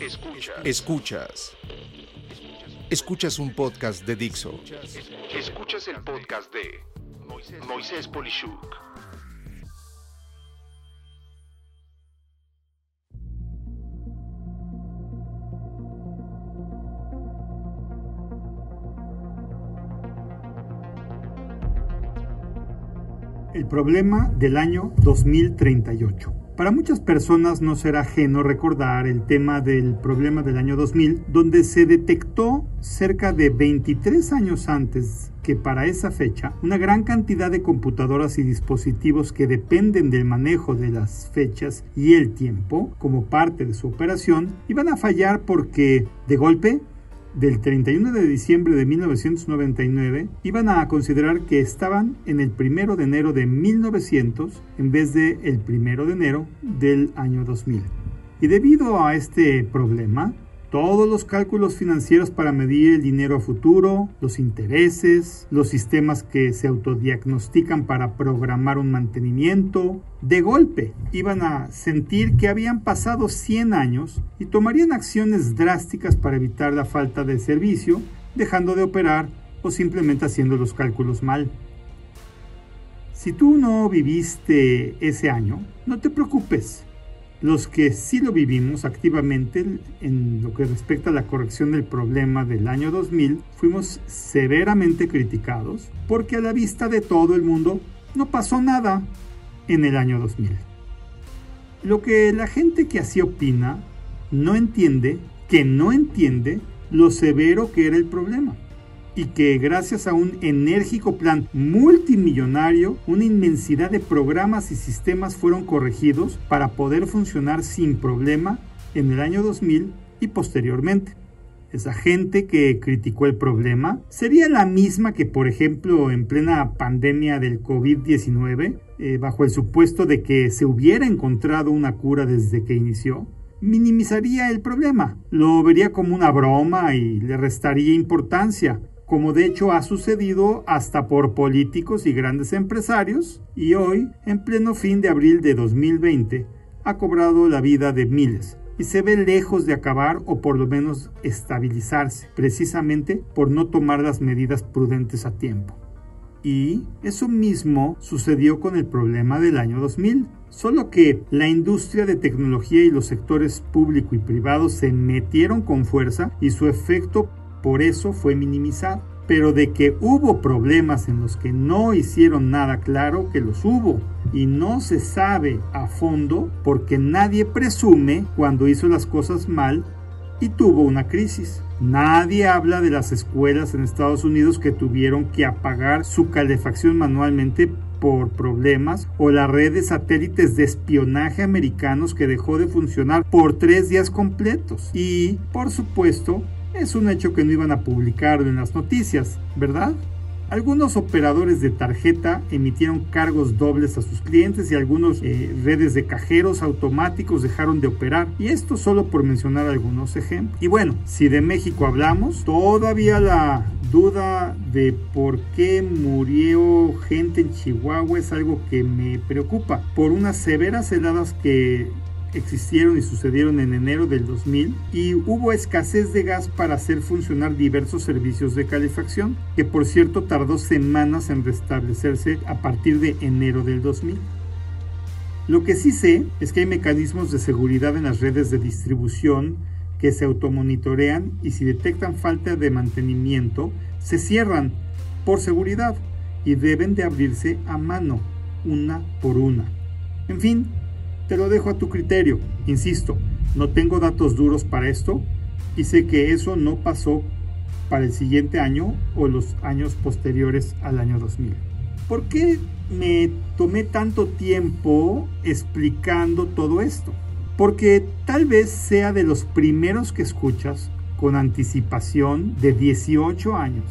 Escuchas. Escuchas. Escuchas un podcast de Dixo. Escuchas el podcast de Moisés Polishuk. El problema del año 2038. Para muchas personas no será ajeno recordar el tema del problema del año 2000, donde se detectó cerca de 23 años antes que para esa fecha una gran cantidad de computadoras y dispositivos que dependen del manejo de las fechas y el tiempo como parte de su operación iban a fallar porque de golpe del 31 de diciembre de 1999 iban a considerar que estaban en el 1 de enero de 1900 en vez de el 1 de enero del año 2000. Y debido a este problema, todos los cálculos financieros para medir el dinero a futuro, los intereses, los sistemas que se autodiagnostican para programar un mantenimiento, de golpe iban a sentir que habían pasado 100 años y tomarían acciones drásticas para evitar la falta de servicio, dejando de operar o simplemente haciendo los cálculos mal. Si tú no viviste ese año, no te preocupes los que sí lo vivimos activamente en lo que respecta a la corrección del problema del año 2000, fuimos severamente criticados porque a la vista de todo el mundo no pasó nada en el año 2000. Lo que la gente que así opina no entiende, que no entiende lo severo que era el problema y que gracias a un enérgico plan multimillonario, una inmensidad de programas y sistemas fueron corregidos para poder funcionar sin problema en el año 2000 y posteriormente. Esa gente que criticó el problema sería la misma que, por ejemplo, en plena pandemia del COVID-19, eh, bajo el supuesto de que se hubiera encontrado una cura desde que inició, minimizaría el problema, lo vería como una broma y le restaría importancia, como de hecho ha sucedido hasta por políticos y grandes empresarios, y hoy, en pleno fin de abril de 2020, ha cobrado la vida de miles y se ve lejos de acabar o por lo menos estabilizarse, precisamente por no tomar las medidas prudentes a tiempo. Y eso mismo sucedió con el problema del año 2000, solo que la industria de tecnología y los sectores público y privado se metieron con fuerza y su efecto por eso fue minimizado. Pero de que hubo problemas en los que no hicieron nada claro, que los hubo. Y no se sabe a fondo porque nadie presume cuando hizo las cosas mal y tuvo una crisis. Nadie habla de las escuelas en Estados Unidos que tuvieron que apagar su calefacción manualmente por problemas o la red de satélites de espionaje americanos que dejó de funcionar por tres días completos. Y, por supuesto, es un hecho que no iban a publicar en las noticias, ¿verdad? Algunos operadores de tarjeta emitieron cargos dobles a sus clientes y algunos eh, redes de cajeros automáticos dejaron de operar. Y esto solo por mencionar algunos ejemplos. Y bueno, si de México hablamos, todavía la duda de por qué murió gente en Chihuahua es algo que me preocupa. Por unas severas heladas que existieron y sucedieron en enero del 2000 y hubo escasez de gas para hacer funcionar diversos servicios de calefacción, que por cierto tardó semanas en restablecerse a partir de enero del 2000. Lo que sí sé es que hay mecanismos de seguridad en las redes de distribución que se automonitorean y si detectan falta de mantenimiento, se cierran por seguridad y deben de abrirse a mano, una por una. En fin, te lo dejo a tu criterio. Insisto, no tengo datos duros para esto y sé que eso no pasó para el siguiente año o los años posteriores al año 2000. ¿Por qué me tomé tanto tiempo explicando todo esto? Porque tal vez sea de los primeros que escuchas con anticipación de 18 años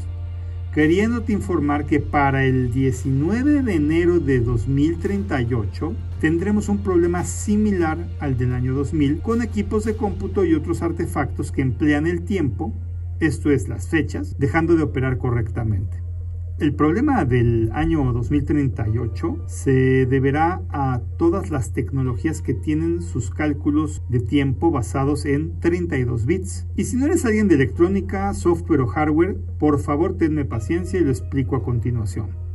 queriéndote informar que para el 19 de enero de 2038 tendremos un problema similar al del año 2000 con equipos de cómputo y otros artefactos que emplean el tiempo, esto es las fechas, dejando de operar correctamente. El problema del año 2038 se deberá a todas las tecnologías que tienen sus cálculos de tiempo basados en 32 bits. Y si no eres alguien de electrónica, software o hardware, por favor tenme paciencia y lo explico a continuación.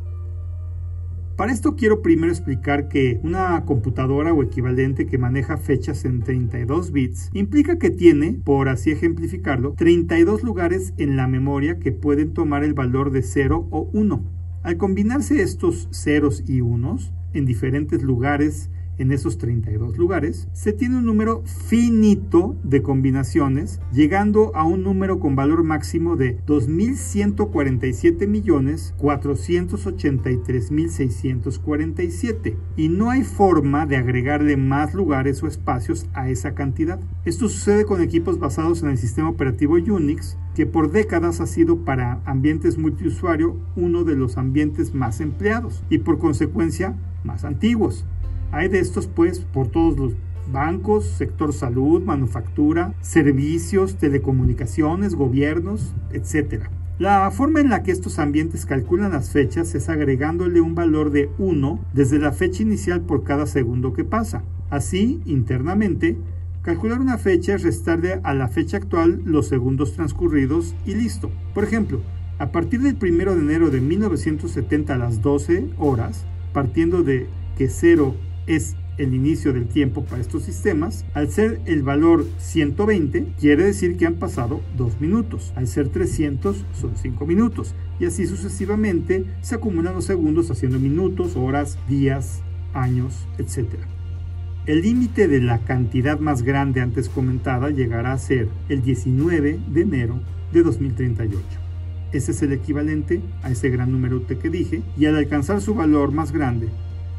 Para esto quiero primero explicar que una computadora o equivalente que maneja fechas en 32 bits implica que tiene, por así ejemplificarlo, 32 lugares en la memoria que pueden tomar el valor de 0 o 1. Al combinarse estos ceros y unos en diferentes lugares en esos 32 lugares, se tiene un número finito de combinaciones, llegando a un número con valor máximo de 2.147.483.647 y no hay forma de agregarle más lugares o espacios a esa cantidad. Esto sucede con equipos basados en el sistema operativo Unix, que por décadas ha sido para ambientes multiusuario uno de los ambientes más empleados y por consecuencia más antiguos. Hay de estos pues por todos los bancos, sector salud, manufactura, servicios, telecomunicaciones, gobiernos, etc. La forma en la que estos ambientes calculan las fechas es agregándole un valor de 1 desde la fecha inicial por cada segundo que pasa. Así, internamente, calcular una fecha es restarle a la fecha actual los segundos transcurridos y listo. Por ejemplo, a partir del 1 de enero de 1970 a las 12 horas, partiendo de que 0 es el inicio del tiempo para estos sistemas. Al ser el valor 120, quiere decir que han pasado 2 minutos. Al ser 300, son 5 minutos. Y así sucesivamente se acumulan los segundos haciendo minutos, horas, días, años, etc. El límite de la cantidad más grande antes comentada llegará a ser el 19 de enero de 2038. Ese es el equivalente a ese gran número que dije y al alcanzar su valor más grande,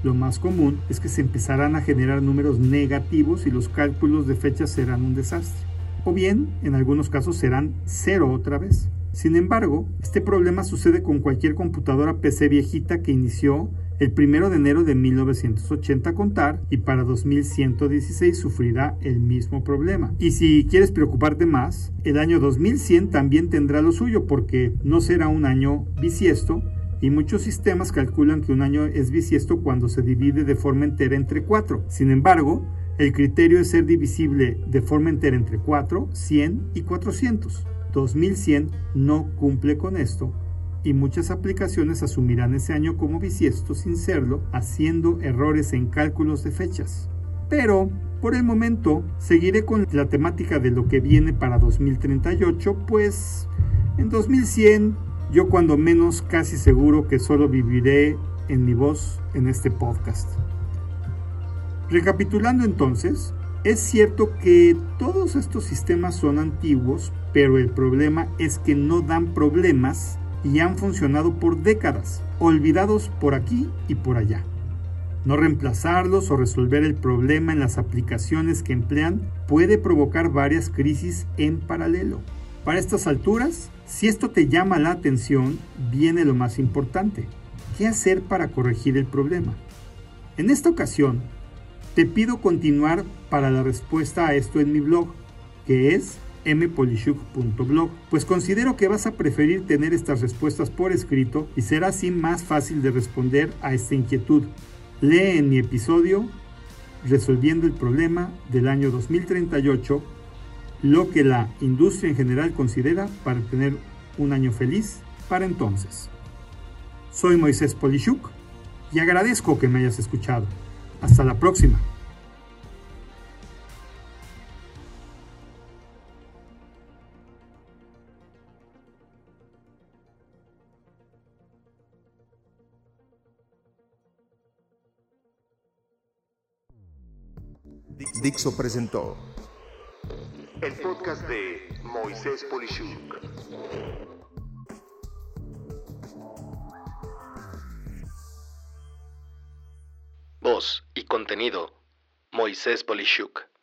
lo más común es que se empezarán a generar números negativos y los cálculos de fechas serán un desastre. O bien, en algunos casos serán cero otra vez. Sin embargo, este problema sucede con cualquier computadora PC viejita que inició el 1 de enero de 1980 a contar y para 2116 sufrirá el mismo problema. Y si quieres preocuparte más, el año 2100 también tendrá lo suyo porque no será un año bisiesto, y muchos sistemas calculan que un año es bisiesto cuando se divide de forma entera entre 4. Sin embargo, el criterio es ser divisible de forma entera entre 4, 100 y 400. 2100 no cumple con esto y muchas aplicaciones asumirán ese año como bisiesto sin serlo, haciendo errores en cálculos de fechas. Pero, por el momento, seguiré con la temática de lo que viene para 2038, pues en 2100 yo cuando menos casi seguro que solo viviré en mi voz en este podcast. Recapitulando entonces, es cierto que todos estos sistemas son antiguos, pero el problema es que no dan problemas y han funcionado por décadas, olvidados por aquí y por allá. No reemplazarlos o resolver el problema en las aplicaciones que emplean puede provocar varias crisis en paralelo. Para estas alturas, si esto te llama la atención, viene lo más importante. ¿Qué hacer para corregir el problema? En esta ocasión, te pido continuar para la respuesta a esto en mi blog, que es mpolishuk.blog, pues considero que vas a preferir tener estas respuestas por escrito y será así más fácil de responder a esta inquietud. Lee en mi episodio Resolviendo el problema del año 2038 lo que la industria en general considera para tener un año feliz para entonces. Soy Moisés Polishuk y agradezco que me hayas escuchado. Hasta la próxima. Dixo presentó el podcast de Moisés Polishuk. Voz y contenido, Moisés Polishuk.